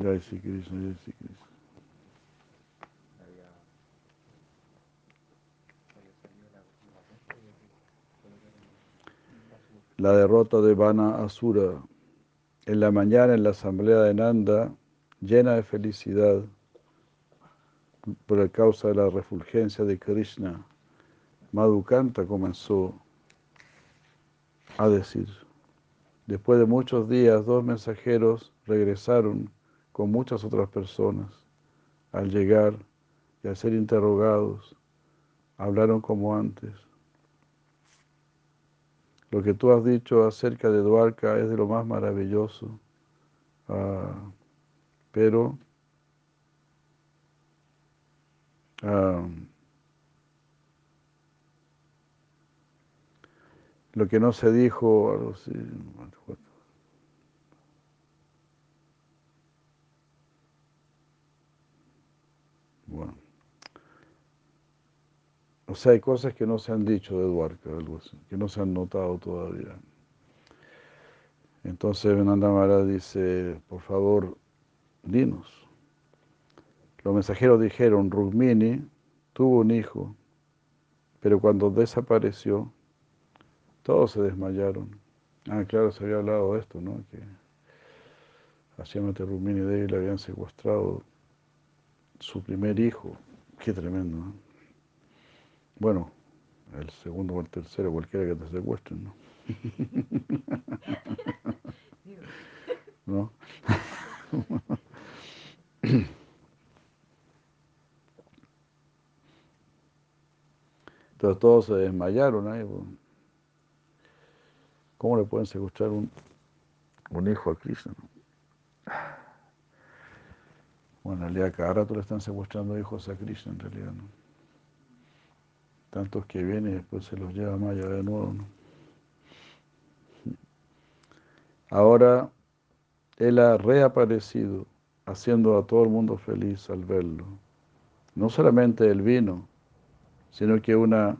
Jai Sri Krishna, Jai Sri Krishna. la. La derrota de Vana Asura. En la mañana en la asamblea de Nanda, llena de felicidad por causa de la refulgencia de Krishna, Madhukanta comenzó a decir, después de muchos días, dos mensajeros regresaron con muchas otras personas. Al llegar y al ser interrogados, hablaron como antes. Lo que tú has dicho acerca de Dwarka es de lo más maravilloso, ah, pero ah, lo que no se dijo, así, no me acuerdo. Bueno, o sea, hay cosas que no se han dicho de Dwarka, que no se han notado todavía. Entonces Venanda Maharaj dice, por favor, dinos. Los mensajeros dijeron, Rukmini tuvo un hijo, pero cuando desapareció, todos se desmayaron. Ah, claro, se había hablado de esto, ¿no? Que Shyamati Rukmini Devi le habían secuestrado su primer hijo. Qué tremendo, ¿no? Bueno, el segundo o el tercero, cualquiera que te secuestren, ¿no? ¿No? Entonces todos se desmayaron ahí. ¿Cómo le pueden secuestrar un, un hijo a Krishna? no? Bueno, en realidad cada rato le están secuestrando hijos a Krishna, en realidad. Tantos que vienen y después se los lleva Maya de nuevo, ¿no? Ahora Él ha reaparecido, haciendo a todo el mundo feliz al verlo. No solamente el vino, sino que una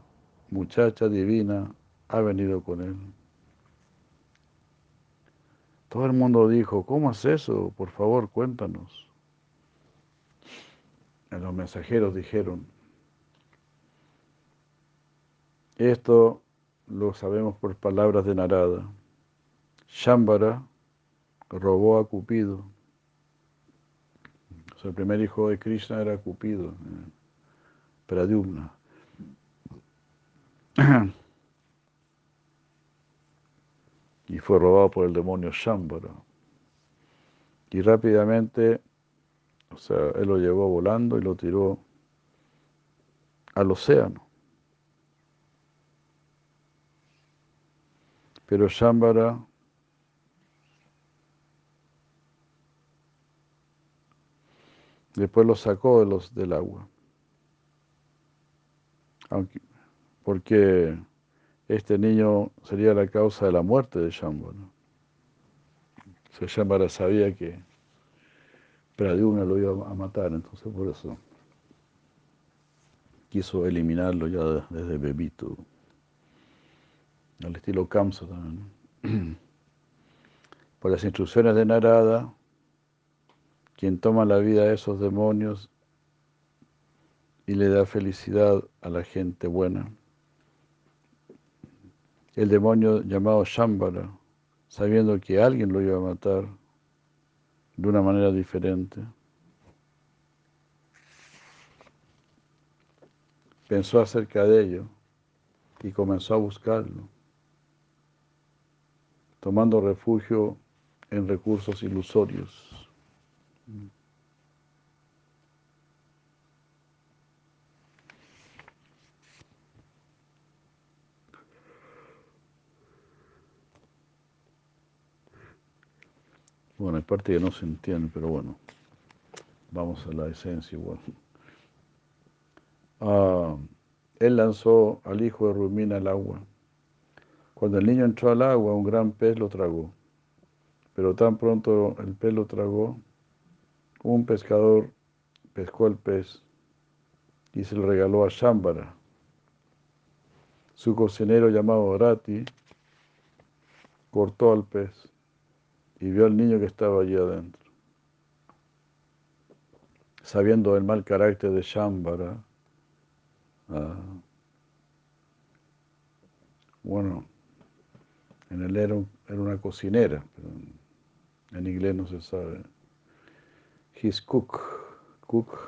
muchacha divina ha venido con Él. Todo el mundo dijo, ¿cómo es eso? Por favor, cuéntanos. Los mensajeros dijeron, esto lo sabemos por palabras de Narada. Shambhara robó a Cupido. El primer hijo de Krishna era Cupido, eh, Pradyumna. Y fue robado por el demonio Shambhara. Y rápidamente, o sea, él lo llevó volando y lo tiró al océano. Pero Shambhara después lo sacó de los, del agua. Porque este niño sería la causa de la muerte de Shambhara. O sea, sabía que Pradyumna lo iba a matar, entonces por eso quiso eliminarlo ya de- desde bebito. Al estilo Kamsa también. Por las instrucciones de Narada, quien toma la vida de esos demonios y le da felicidad a la gente buena. El demonio llamado Shambhara, sabiendo que alguien lo iba a matar de una manera diferente, pensó acerca de ello y comenzó a buscarlo, tomando refugio en recursos ilusorios. Bueno, hay parte que no se entiende, pero bueno, vamos a la esencia igual. Ah, él lanzó al hijo de Rumina al agua. Cuando el niño entró al agua, un gran pez lo tragó. Pero tan pronto el pez lo tragó, un pescador pescó el pez y se lo regaló a Shambhara. Su cocinero llamado Rati cortó al pez y vio al niño que estaba allí adentro. sabiendo el mal carácter de Shambhara, ah, bueno, en él era, era una cocinera, pero en inglés no se sabe. His cook, cook,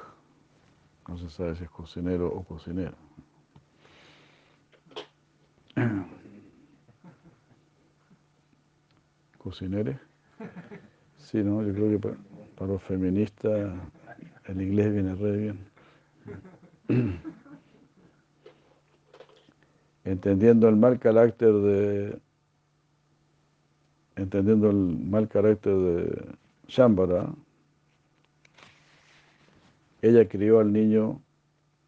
no se sabe si es cocinero o cocinera. ¿Cocinere? Sí, no, yo creo que para, los feministas el inglés viene re bien. Entendiendo el mal carácter de entendiendo el mal carácter de Shambhala, ella crió al niño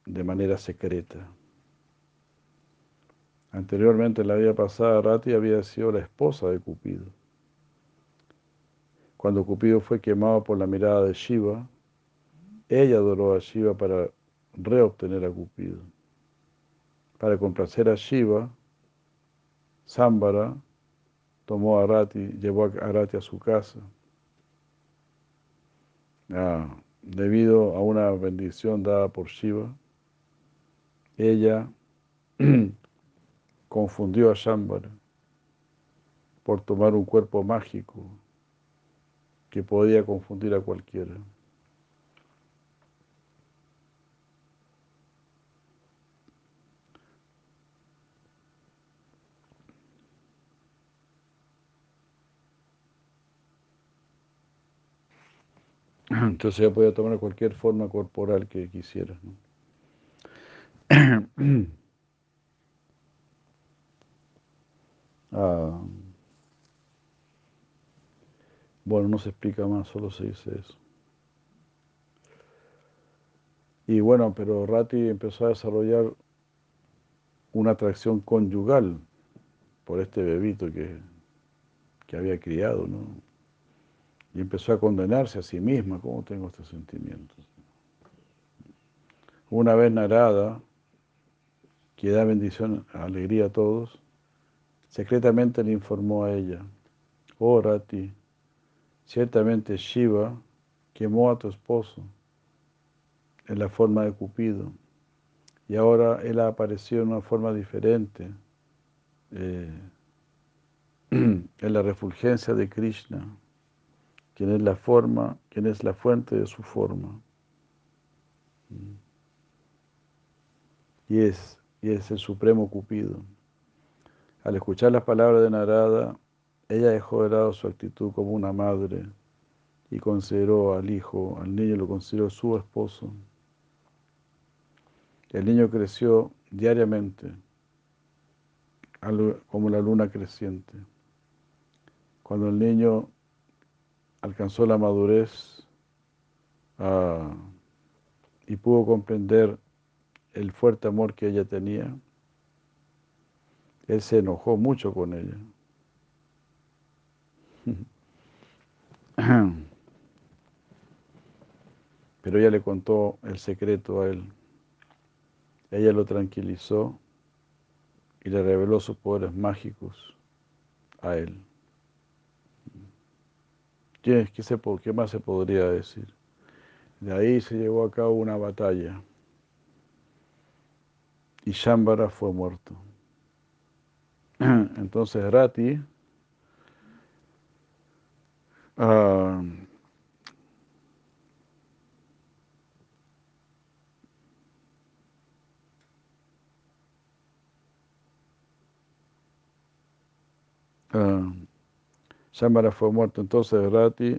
de manera secreta. Anteriormente, en la vida pasada, Rati había sido la esposa de Cupido. Cuando Cupido fue quemado por la mirada de Shiva, ella adoró a Shiva para reobtener a Cupido. Para complacer a Shiva, Sambara tomó a Rati, llevó a Rati a su casa. Ah, debido a una bendición dada por Shiva, ella confundió a Shambhara por tomar un cuerpo mágico que podía confundir a cualquiera. Entonces ella podía tomar cualquier forma corporal que quisiera. Ah. Bueno, no se explica más, solo se dice eso. Y bueno, pero Rati empezó a desarrollar una atracción conyugal por este bebito que, que había criado, ¿no? Y empezó a condenarse a sí misma, ¿cómo tengo estos sentimientos? Una vez Narada, que da bendición, alegría a todos, secretamente le informó a ella, oh Rati, ciertamente Shiva quemó a tu esposo en la forma de Cupido y ahora él ha aparecido en una forma diferente, eh, en la refulgencia de Krishna quien es la forma, quien es la fuente de su forma. Y es, y es el supremo Cupido. Al escuchar las palabras de Narada, ella dejó de lado su actitud como una madre y consideró al hijo, al niño lo consideró su esposo. El niño creció diariamente como la luna creciente. Cuando el niño alcanzó la madurez ah, y pudo comprender el fuerte amor que ella tenía, él se enojó mucho con ella. Pero ella le contó el secreto a él. Ella lo tranquilizó y le reveló sus poderes mágicos a él. ¿Qué, qué, más se podría decir? De ahí se llevó a cabo una batalla y Shambhara fue muerto. Entonces Rati uh, fue muerto, entonces Rati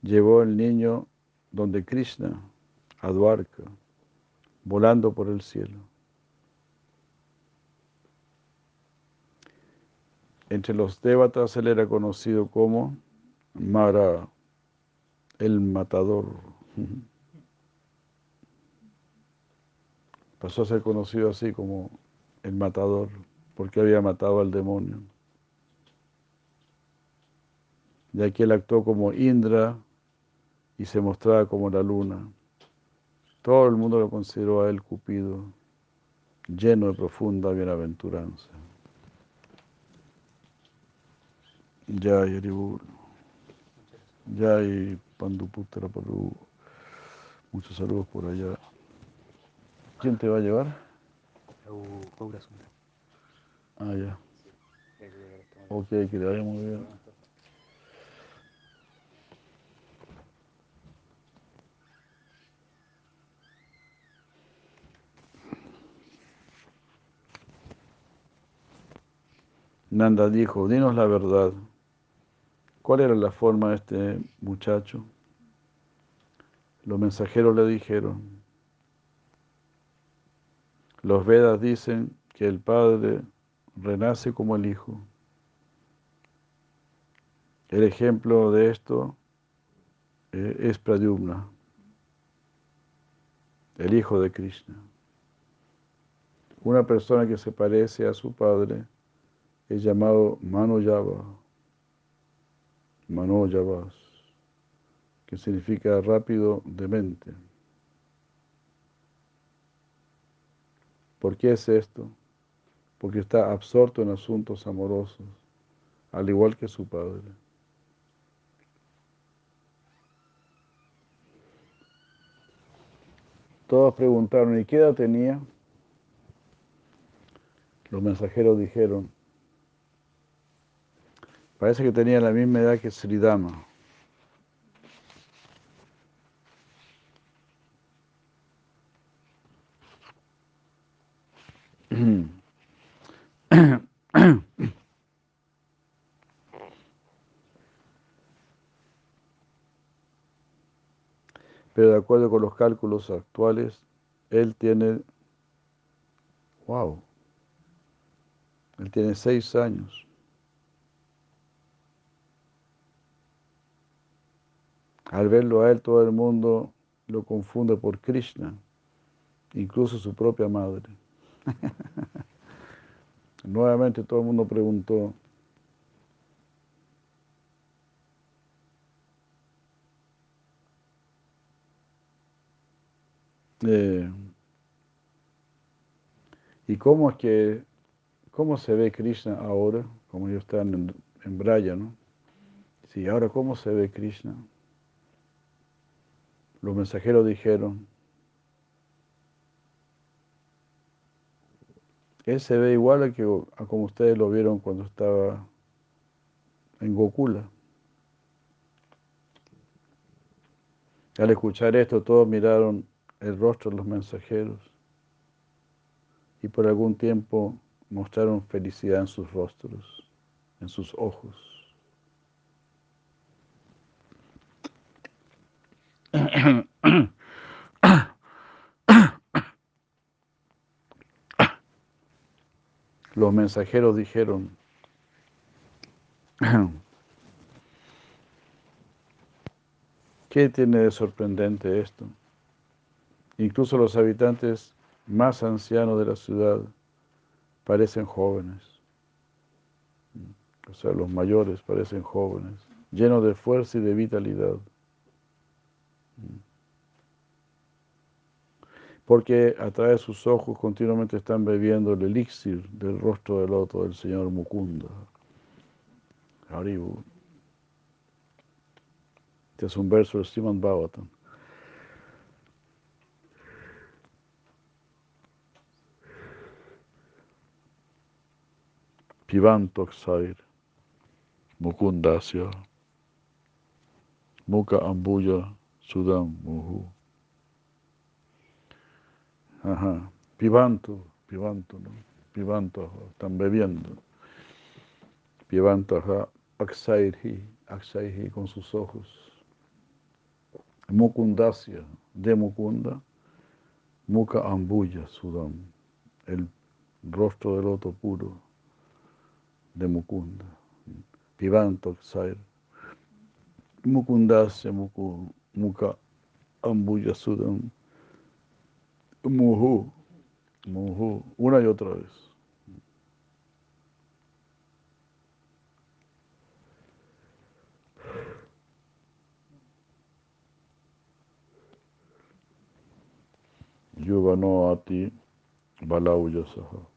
llevó el niño donde Krishna, a Dwarka, volando por el cielo. Entre los devatas él era conocido como Mara, el matador. Pasó a ser conocido así como el matador, porque había matado al demonio de aquí él actuó como Indra y se mostraba como la luna. Todo el mundo lo consideró a él Cupido, lleno de profunda bienaventuranza. Jai Aribur, Jai Panduputra Paru, Muchos saludos por allá. ¿Quién te va a llevar? Ah, ya. Mañana. Ok, que te vaya muy bien. Nanda dijo, dinos la verdad. ¿Cuál era la forma de este muchacho? Los mensajeros le dijeron, los Vedas dicen que el Padre renace como el Hijo. El ejemplo de esto eh, es Pradyumna, el hijo de Krishna. Una persona que se parece a su padre es llamado Manojava, Manojavas, que significa rápido de mente. ¿Por qué es esto? Porque está absorto en asuntos amorosos, al igual que su padre. Todos preguntaron, ¿y qué edad tenía? Los mensajeros dijeron, parece que tenía la misma edad que Sridama. Pero de acuerdo con los cálculos actuales, él tiene, wow, él tiene seis años. Al verlo a él, todo el mundo lo confunde por Krishna, incluso su propia madre. Nuevamente todo el mundo preguntó, eh, ¿y cómo es que, cómo se ve Krishna ahora? Como ellos están en, en Braya, ¿no? Sí, ahora ¿cómo se ve Krishna? Los mensajeros dijeron, él se ve igual a, que, como ustedes lo vieron cuando estaba en Gokula. Al escuchar esto, todos miraron el rostro de los mensajeros y por algún tiempo mostraron felicidad en sus rostros, en sus ojos. Los mensajeros dijeron, ¿qué tiene de sorprendente esto? Incluso los habitantes más ancianos de la ciudad parecen jóvenes. O sea, los mayores parecen jóvenes, llenos de fuerza y de vitalidad. Porque a través de sus ojos continuamente están bebiendo el elixir del rostro del loto del Señor Mukunda. Haribu. Este es un verso de Srimad Bhagavatam. Pivantoxair, Mukundasya, Muka Ambuya, Sudam Muhu. Ajá, Pivanto, Pivanto, ¿no? Pivanto, están bebiendo. Pivanto, ajá, Aksairhi, Aksairhi con sus ojos. Mukundasya, de Mukunda, Muka Ambuya, Sudam, el rostro del loto puro de Mukunda. Pivanto Sair. Mukundasya Muku, Muka Ambuya Sudam. Muhu. Muhu. Una y otra vez. Yuvano ati balauyasaha.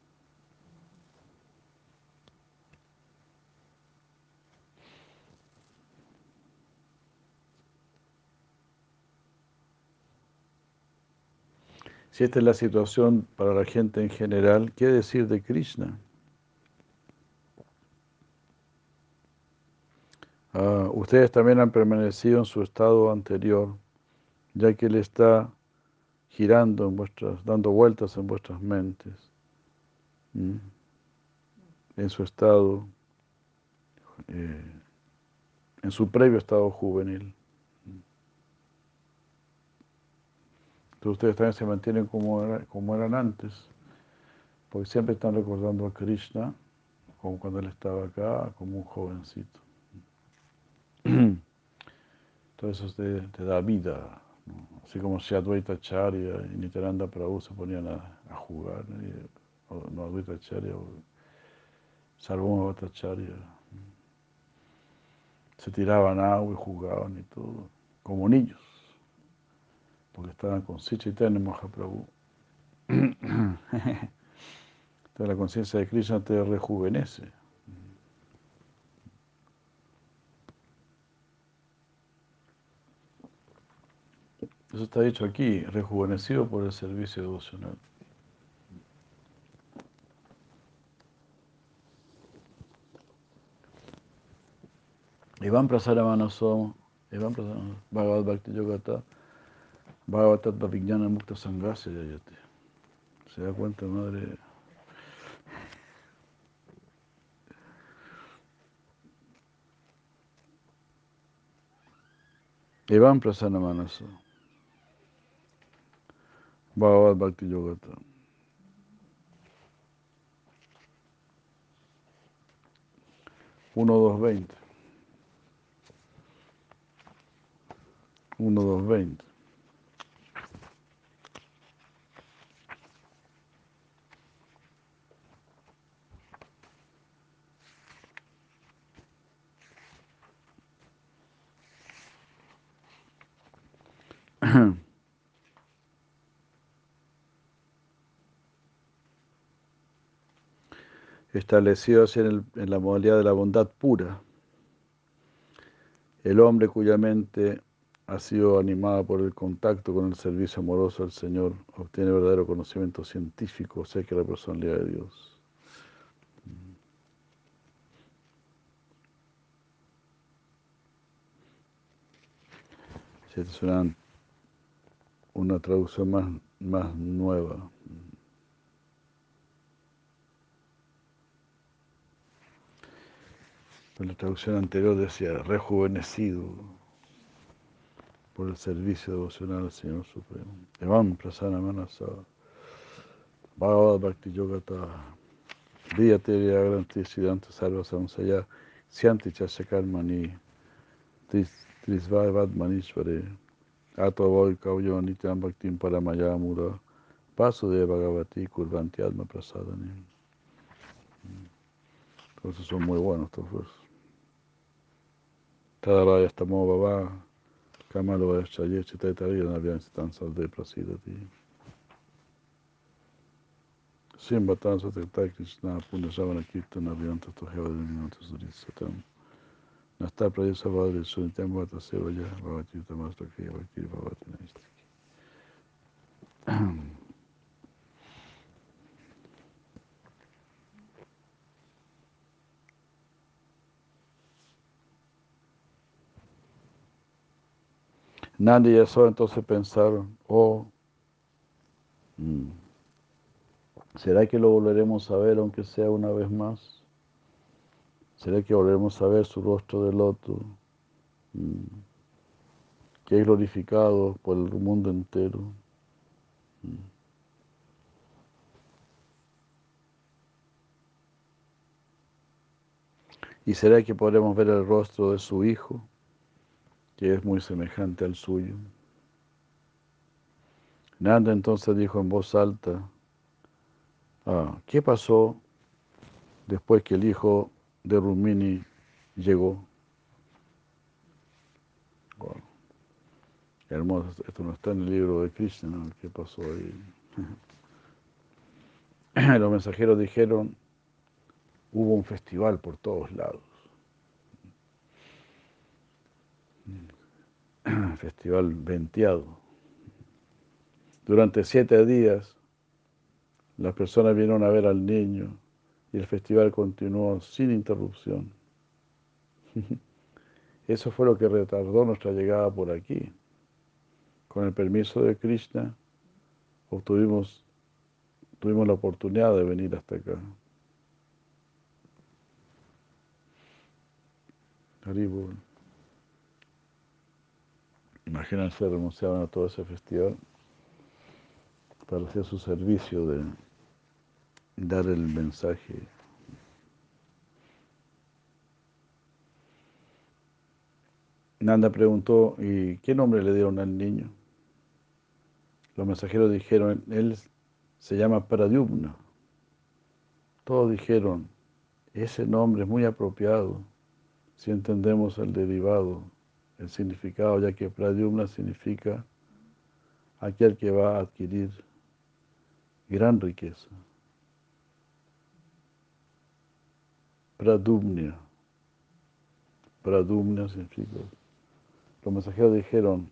Si esta es la situación para la gente en general, ¿qué decir de Krishna? Uh, ustedes también han permanecido en su estado anterior, ya que Él está girando en vuestras, dando vueltas en vuestras mentes, en su estado, eh, en su previo estado juvenil. Entonces ustedes también se mantienen como, era, como eran antes, porque siempre están recordando a Krishna, como cuando Él estaba acá, como un jovencito. Todo eso te, da vida, así como si Advaita Charya y Nityananda Prabhu se ponían a, jugar, ¿no? o, no Advaita Charya, o Bhattacharya, se tiraban agua y jugaban y todo, como niños, porque estaban con Sichaitanya Mahaprabhu. Entonces la conciencia de Krishna te rejuvenece. Eso está dicho aquí, rejuvenecido por el servicio devocional. Iván Prasaramanasom, Iván Prasaramanasom, Bhagavad Bhakti Yogata, Bhagavatat Vijnana Mukta Sanghasya Yayate. ¿Se da cuenta, madre? Iván Prasaramanasom. Bhagavad Bhakti Yogata. Uno, dos, veinte. Uno, dos, veinte. establecido así en, el, en, la modalidad de la bondad pura. El hombre cuya mente ha sido animada por el contacto con el servicio amoroso al Señor obtiene verdadero conocimiento científico acerca de la personalidad de Dios. Esta es una, una traducción más, más nueva. En la traducción anterior decía rejuvenecido por el servicio devocional al Señor Supremo. Evam prasana manasa Bhagavad Bhakti Yogata Viyate Vyagranti Siddhanta Sarva Samsaya Syanti Chasakarmani Trisvavad Manishvare Kauyo Nityam Bhaktim Paramaya Mura Paso de Bhagavati Kurvanti Alma Prasadani. Entonces son muy buenos estos versos. Tadaraya Stamo Baba Kamalo Vaishaye Chitaitari Navyan Sitan Salde Prasidati. Simbatan Satakta Krishna Punya Savana Kirtan Avyanta Toheva Dinanta Surisatam. Nasta Pradesa Vadri Sunitam Vata Sevaya Bhavati Utamastaki Bhakti Bhavati Naistaki. Nandi y eso entonces pensaron, oh, mm, ¿será que lo volveremos a ver aunque sea una vez más? ¿Será que volveremos a ver su rostro de loto, mm, que es glorificado por el mundo entero? Mm. ¿Y será que podremos ver el rostro de su hijo? que es muy semejante al suyo. Nanda entonces dijo en voz alta, ah, ¿qué pasó después que el hijo de Rumini llegó? Hermoso, esto no está en el libro de Krishna, ¿no? ¿qué pasó ahí? Los mensajeros dijeron, hubo un festival por todos lados. Festival venteado. Durante siete días las personas vinieron a ver al niño y el festival continuó sin interrupción. Eso fue lo que retardó nuestra llegada por aquí. Con el permiso de Krishna obtuvimos tuvimos la oportunidad de venir hasta acá. Haribol. Imagínense renunciaban a todo ese festival para hacer su servicio de dar el mensaje. Nanda preguntó, ¿y qué nombre le dieron al niño? Los mensajeros dijeron, él se llama Pradyumna. Todos dijeron, ese nombre es muy apropiado si entendemos el derivado, el significado, ya que Pradyumna significa aquel que va a adquirir gran riqueza. Pradumnia. Pradumnia significa. Los mensajeros dijeron,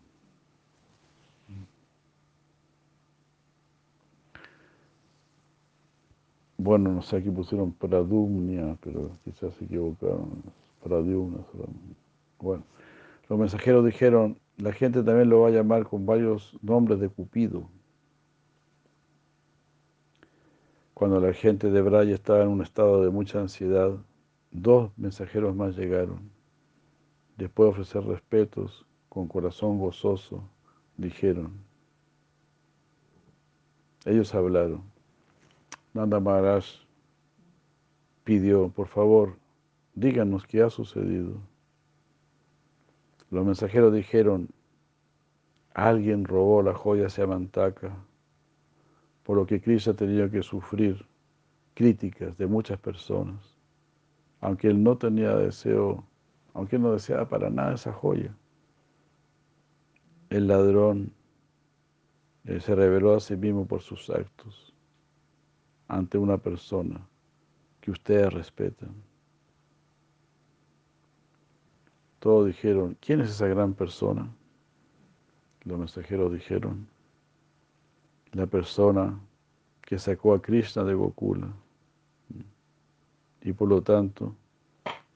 bueno, no sé, aquí pusieron Pradumnia, pero quizás se equivocaron. Pradumnia Bueno, los mensajeros dijeron, la gente también lo va a llamar con varios nombres de Cupido. Cuando la gente de Braya estaba en un estado de mucha ansiedad, dos mensajeros más llegaron. Después de ofrecer respetos, con corazón gozoso, dijeron, ellos hablaron. Nanda Maharaj pidió, por favor, díganos qué ha sucedido. Los mensajeros dijeron, alguien robó la joya Samantaka por lo que Krishna tenido que sufrir críticas de muchas personas, aunque él no tenía deseo, aunque él no deseaba para nada esa joya. El ladrón eh, se reveló a sí mismo por sus actos ante una persona que ustedes respetan. Todos dijeron, ¿quién es esa gran persona? Los mensajeros dijeron, la persona que sacó a Krishna de Gokula y por lo tanto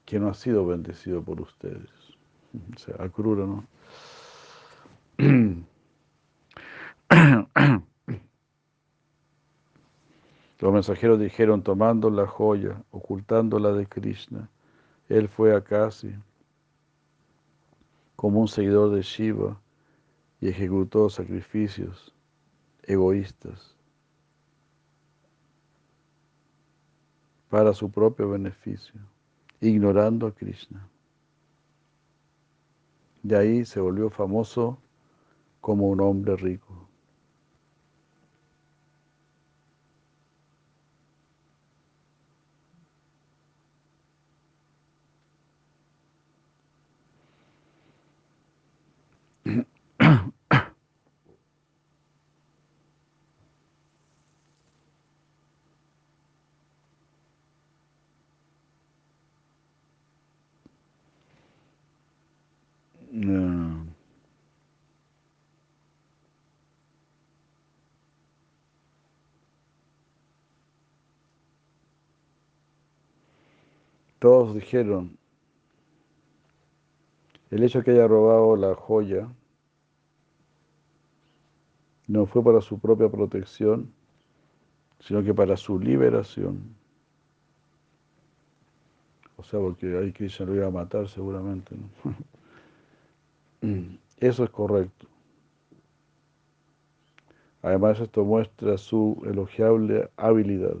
que no ha sido bendecido por ustedes. O sea, ¿no? Los mensajeros dijeron, tomando la joya, ocultándola de Krishna, él fue a Kasi como un seguidor de Shiva y ejecutó sacrificios egoístas para su propio beneficio, ignorando a Krishna. De ahí se volvió famoso como un hombre rico. Todos dijeron, el hecho de que haya robado la joya no fue para su propia protección, sino que para su liberación. O sea, porque ahí Krishna lo iba a matar seguramente. Eso es correcto. Además, esto muestra su elogiable habilidad.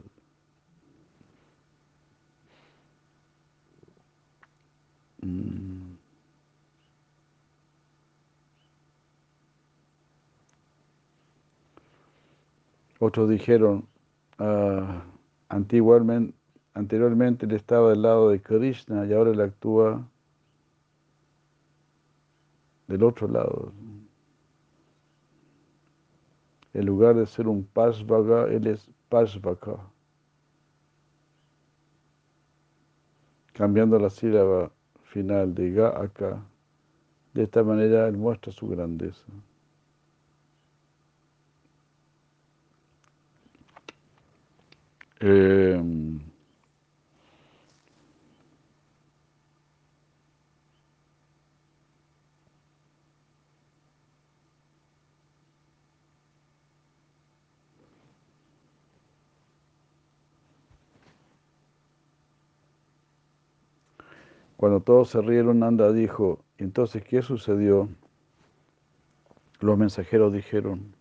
Mm. Otros dijeron, uh, antiguamente, anteriormente él estaba del lado de Krishna y ahora él actúa del otro lado. En lugar de ser un Pasvaga, él es Pasvaka. Cambiando la sílaba final de Gaaka. De esta manera él muestra su grandeza. Eh, Cuando todos se rieron, Nanda dijo, entonces, ¿qué sucedió? Los mensajeros dijeron,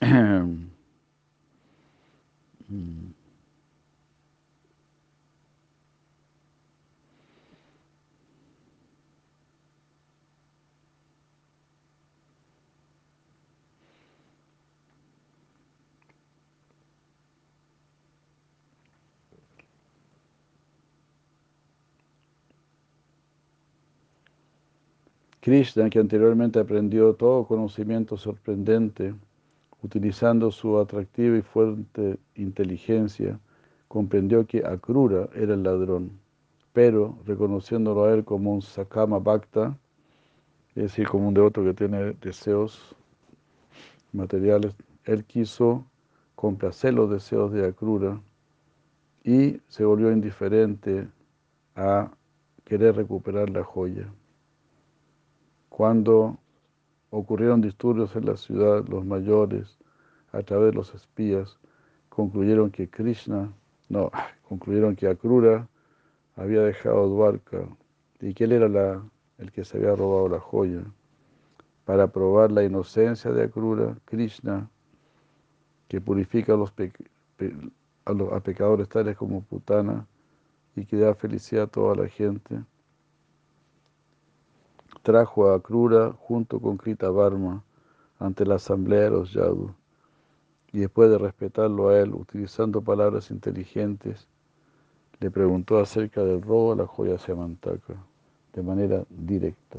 Krishna, que anteriormente aprendió todo conocimiento sorprendente, utilizando su atractiva y fuerte inteligencia, comprendió que Akrura era el ladrón, pero reconociéndolo a él como un Sakama Bhakta, es decir, como un devoto que tiene deseos materiales, él quiso complacer los deseos de Akrura y se volvió indiferente a querer recuperar la joya. Cuando ocurrieron disturbios en la ciudad, los mayores, a través de los espías, concluyeron que Krishna, no, concluyeron que Akrura había dejado Dwarka y que él era la, el que se había robado la joya. Para probar la inocencia de Akrura, Krishna, que purifica a los, a los a pecadores tales como Putana y que da felicidad a toda la gente, trajo a Krura junto con Krita Varma ante la asamblea de los Yadu. Y después de respetarlo a él, utilizando palabras inteligentes, le preguntó acerca del robo de la joya Samantaka de manera directa.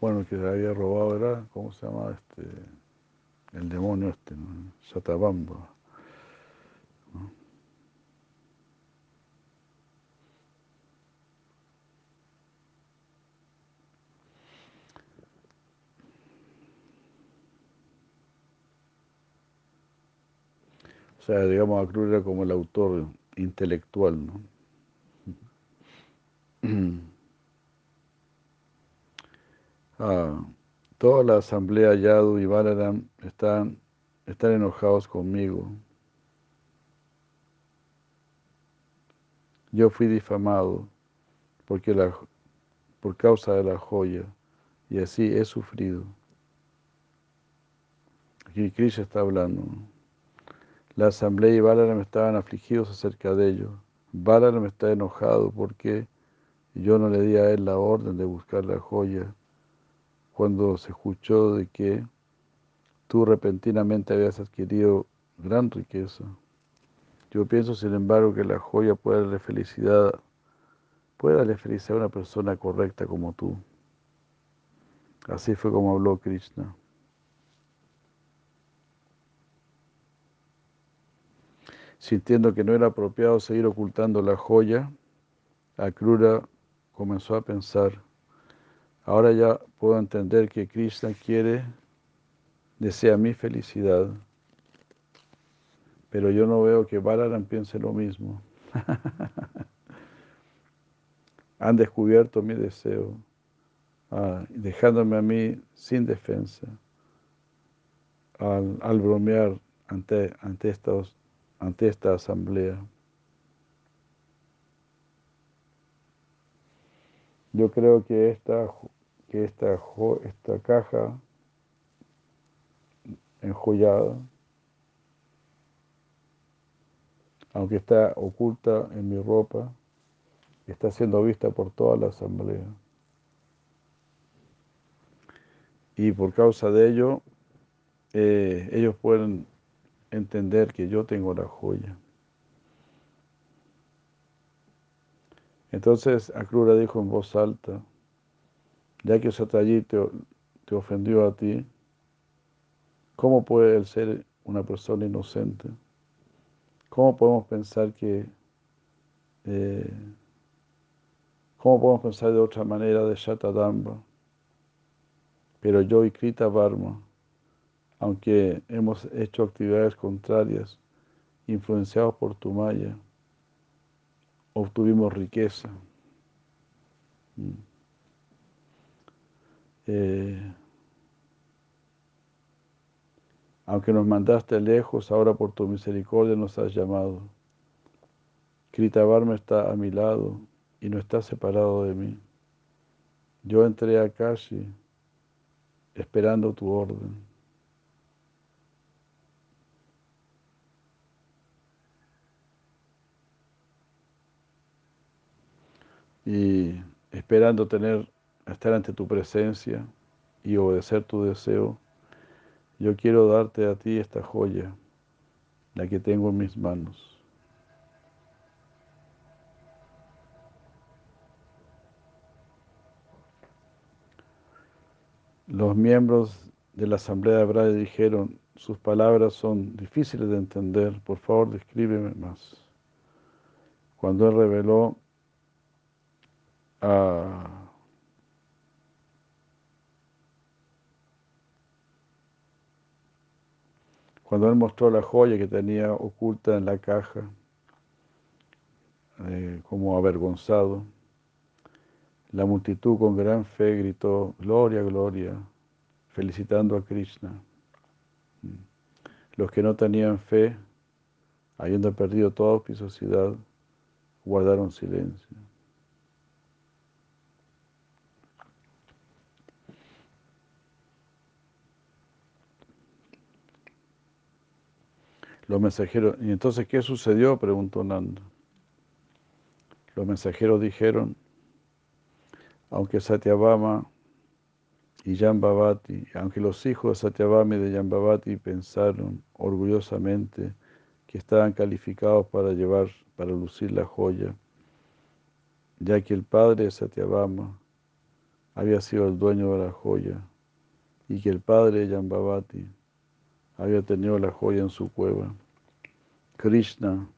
Bueno, que se había robado era, ¿cómo se llama? Este, el demonio este, ¿no? Satabamba. O sea, digamos, Akrur era como el autor intelectual, ¿no? ah, Toda la asamblea Yadu y Balaram están, están enojados conmigo. Yo fui difamado porque por causa de la joya y así he sufrido. Aquí Krishna está hablando. La asamblea y Balaram estaban afligidos acerca de ello. Balaram está enojado porque yo no le di a él la orden de buscar la joya cuando se escuchó de que tú repentinamente habías adquirido gran riqueza. Yo pienso, sin embargo, que la joya puede darle felicidad, puede darle felicidad a una persona correcta como tú. Así fue como habló Krishna. Sintiendo que no era apropiado seguir ocultando la joya, Akrura comenzó a pensar, Ahora ya puedo entender que Krishna quiere, desea mi felicidad, pero yo no veo que Balaram piense lo mismo. Han descubierto mi deseo, ah, dejándome a mí sin defensa al, bromear ante, ante, ante esta asamblea. Yo creo que esta, que esta, esta caja enjollada, aunque está oculta en mi ropa, está siendo vista por toda la asamblea. Y por causa de ello, eh, ellos pueden entender que yo tengo la joya. Entonces Akrura dijo en voz alta, ya que Satayi te, te ofendió a ti, ¿cómo puede él ser una persona inocente? ¿Cómo podemos pensar que, eh, ¿Cómo podemos pensar de otra manera de Shatadamba? Pero yo y Krita Varma, aunque hemos hecho actividades contrarias, influenciados por tu maya, obtuvimos riqueza. Mm. Eh, aunque nos mandaste lejos, ahora por tu misericordia nos has llamado. Kritavarma está a mi lado y no está separado de mí. Yo entré a Kashi esperando tu orden. Y esperando tener, estar ante tu presencia y obedecer tu deseo, yo quiero darte a ti esta joya, la que tengo en mis manos. Los miembros de la asamblea de Braya dijeron, sus palabras son difíciles de entender, por favor descríbeme más. Cuando él reveló a cuando él mostró la joya que tenía oculta en la caja, eh, como avergonzado, la multitud con gran fe gritó, Gloria, Gloria, felicitando a Krishna. Los que no tenían fe, habiendo perdido toda auspiciosidad, guardaron silencio. Los mensajeros, ¿y entonces qué sucedió? preguntó Nanda. Los mensajeros dijeron, aunque Satyabhama y Jambavati, aunque los hijos de Satyabhama y de Jambavati pensaron orgullosamente que estaban calificados para llevar, para lucir la joya, ya que el padre de Satyabhama había sido el dueño de la joya y que el padre de Jambavati había tenido la joya en su cueva. Krishna,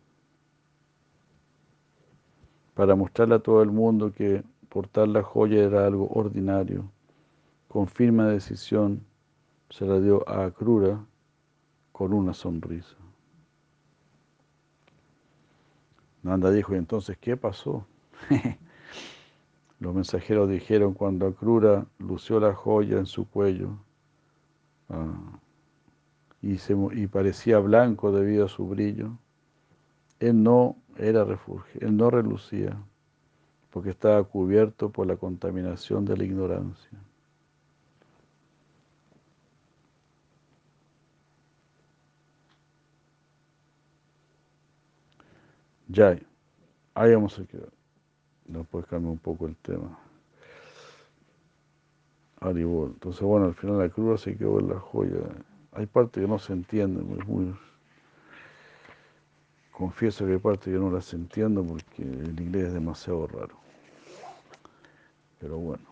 para mostrarle a todo el mundo que portar la joya era algo ordinario. Con firme decisión se la dio a Akrura con una sonrisa. Nanda dijo, ¿y entonces qué pasó? Los mensajeros dijeron, cuando Akrura lució la joya en su cuello ah, y, se, y parecía blanco debido a su brillo, él no era refugio, él no relucía porque estaba cubierto por la contaminación de la ignorancia. Ya, ahí vamos a quedar. Después cambia un poco el tema. Aribol. Entonces, bueno, al final la cruz se quedó en la joya. Hay partes que no se muy, confieso que hay partes que no las entiendo porque el inglés es demasiado raro. Pero bueno,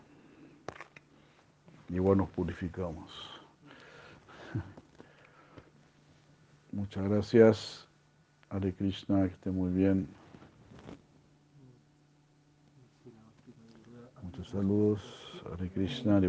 igual nos purificamos. Muchas gracias. Hare Krishna, que esté muy bien. Muchos saludos. Hare Krishna, Hare